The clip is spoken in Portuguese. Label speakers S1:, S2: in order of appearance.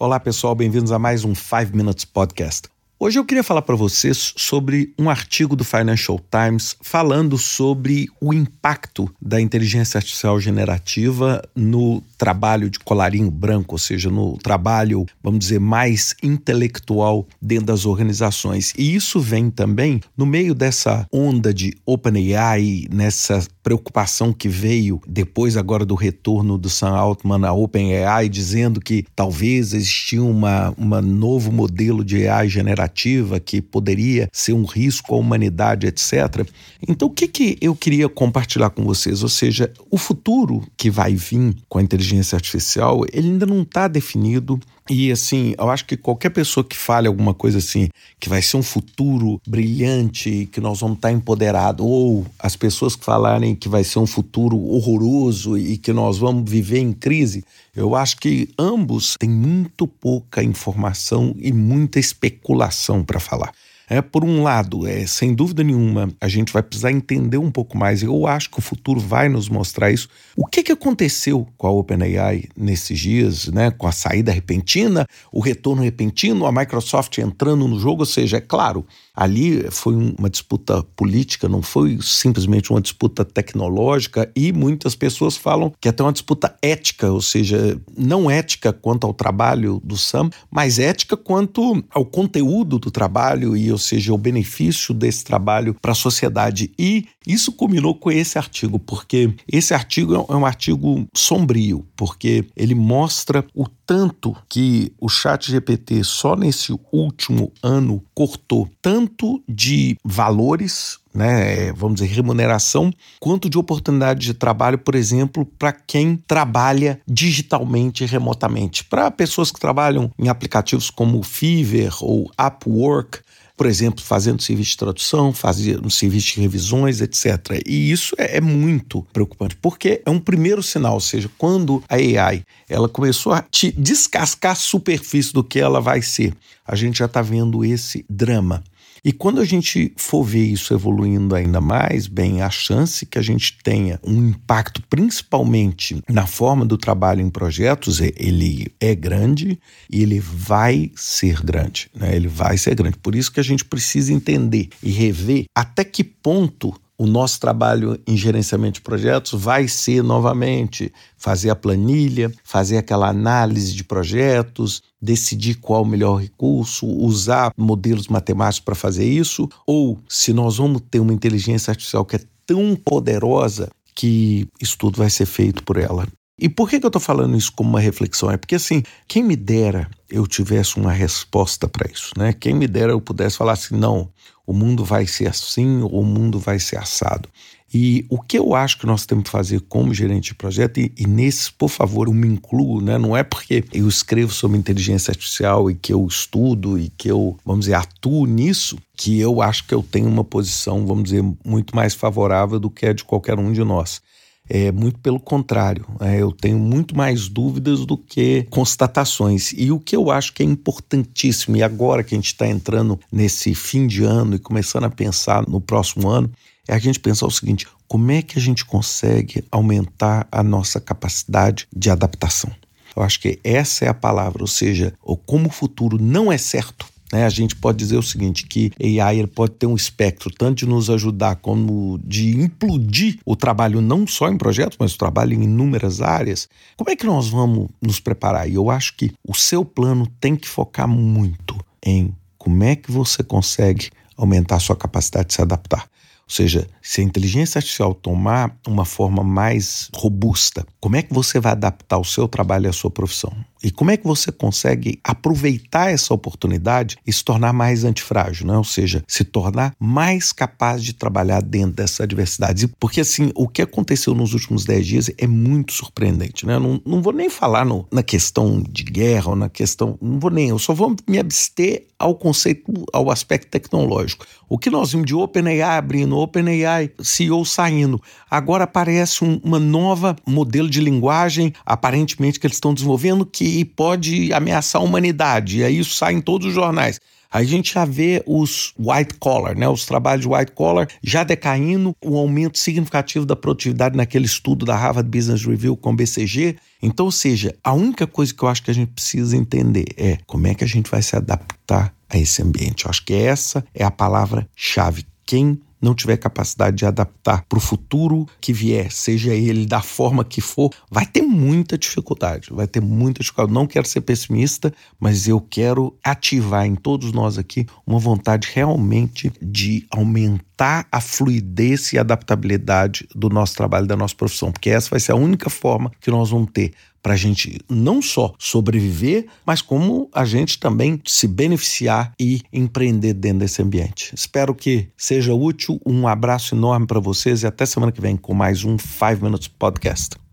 S1: Olá, pessoal, bem-vindos a mais um 5 Minutes Podcast. Hoje eu queria falar para vocês sobre um artigo do Financial Times falando sobre o impacto da inteligência artificial generativa no trabalho de colarinho branco, ou seja, no trabalho, vamos dizer, mais intelectual dentro das organizações. E isso vem também no meio dessa onda de OpenAI, nessa preocupação que veio depois agora do retorno do Sam Altman à OpenAI, dizendo que talvez existia uma, uma novo modelo de AI generativo que poderia ser um risco à humanidade, etc. Então, o que, que eu queria compartilhar com vocês? Ou seja, o futuro que vai vir com a inteligência artificial, ele ainda não está definido. E assim, eu acho que qualquer pessoa que fale alguma coisa assim, que vai ser um futuro brilhante, que nós vamos estar empoderados, ou as pessoas que falarem que vai ser um futuro horroroso e que nós vamos viver em crise, eu acho que ambos têm muito pouca informação e muita especulação para falar. É, por um lado, é, sem dúvida nenhuma, a gente vai precisar entender um pouco mais. Eu acho que o futuro vai nos mostrar isso. O que, que aconteceu com a OpenAI nesses dias, né? Com a saída repentina, o retorno repentino, a Microsoft entrando no jogo. Ou seja, é claro, ali foi uma disputa política, não foi simplesmente uma disputa tecnológica. E muitas pessoas falam que até uma disputa ética, ou seja, não ética quanto ao trabalho do Sam, mas ética quanto ao conteúdo do trabalho e, seja, o benefício desse trabalho para a sociedade. E isso culminou com esse artigo, porque esse artigo é um artigo sombrio, porque ele mostra o tanto que o Chat GPT só nesse último ano cortou tanto de valores né, vamos dizer, remuneração, quanto de oportunidade de trabalho, por exemplo, para quem trabalha digitalmente remotamente. Para pessoas que trabalham em aplicativos como Fiverr ou Upwork, por exemplo, fazendo serviço de tradução, fazendo serviço de revisões, etc. E isso é, é, muito preocupante, porque é um primeiro sinal, ou seja, quando a AI ela começou a te descascar a superfície do que ela vai ser, a gente já está vendo esse drama. E quando a gente for ver isso evoluindo ainda mais, bem, a chance que a gente tenha um impacto, principalmente na forma do trabalho em projetos, é, ele é grande e ele vai ser grande. Né? Ele vai ser grande. Por isso que a gente precisa entender e rever até que ponto o nosso trabalho em gerenciamento de projetos vai ser novamente fazer a planilha, fazer aquela análise de projetos, decidir qual o melhor recurso, usar modelos matemáticos para fazer isso, ou se nós vamos ter uma inteligência artificial que é tão poderosa que isso tudo vai ser feito por ela. E por que, que eu estou falando isso como uma reflexão? É porque, assim, quem me dera eu tivesse uma resposta para isso, né? Quem me dera eu pudesse falar assim, não, o mundo vai ser assim, ou o mundo vai ser assado. E o que eu acho que nós temos que fazer como gerente de projeto, e, e nesse, por favor, eu me incluo, né? não é porque eu escrevo sobre inteligência artificial e que eu estudo e que eu, vamos dizer, atuo nisso, que eu acho que eu tenho uma posição, vamos dizer, muito mais favorável do que a de qualquer um de nós. É muito pelo contrário, é, eu tenho muito mais dúvidas do que constatações. E o que eu acho que é importantíssimo, e agora que a gente está entrando nesse fim de ano e começando a pensar no próximo ano, é a gente pensar o seguinte: como é que a gente consegue aumentar a nossa capacidade de adaptação? Eu acho que essa é a palavra, ou seja, como o futuro não é certo, né? A gente pode dizer o seguinte, que AI ele pode ter um espectro tanto de nos ajudar como de implodir o trabalho não só em projetos, mas o trabalho em inúmeras áreas. Como é que nós vamos nos preparar? E eu acho que o seu plano tem que focar muito em como é que você consegue aumentar a sua capacidade de se adaptar. Ou seja, se a inteligência artificial tomar uma forma mais robusta, como é que você vai adaptar o seu trabalho a sua profissão? E como é que você consegue aproveitar essa oportunidade e se tornar mais antifrágil, né? ou seja, se tornar mais capaz de trabalhar dentro dessa adversidade? Porque, assim, o que aconteceu nos últimos 10 dias é muito surpreendente. Né? Não, não vou nem falar no, na questão de guerra ou na questão. Não vou nem, eu só vou me abster ao conceito, ao aspecto tecnológico. O que nós vimos de OpenAI abrindo, OpenAI CEO saindo, agora aparece um, uma nova modelo de linguagem, aparentemente que eles estão desenvolvendo, que pode ameaçar a humanidade. E aí isso sai em todos os jornais. a gente já vê os white collar, né, os trabalhos white collar já decaindo, um aumento significativo da produtividade naquele estudo da Harvard Business Review com BCG. Então, ou seja, a única coisa que eu acho que a gente precisa entender é como é que a gente vai se adaptar a esse ambiente. Eu acho que essa é a palavra-chave. Quem não tiver capacidade de adaptar para o futuro que vier, seja ele da forma que for, vai ter muita dificuldade. Vai ter muita dificuldade. Não quero ser pessimista, mas eu quero ativar em todos nós aqui uma vontade realmente de aumentar a fluidez e adaptabilidade do nosso trabalho, da nossa profissão, porque essa vai ser a única forma que nós vamos ter para a gente não só sobreviver, mas como a gente também se beneficiar e empreender dentro desse ambiente. Espero que seja útil. Um abraço enorme para vocês e até semana que vem com mais um 5 Minutes Podcast.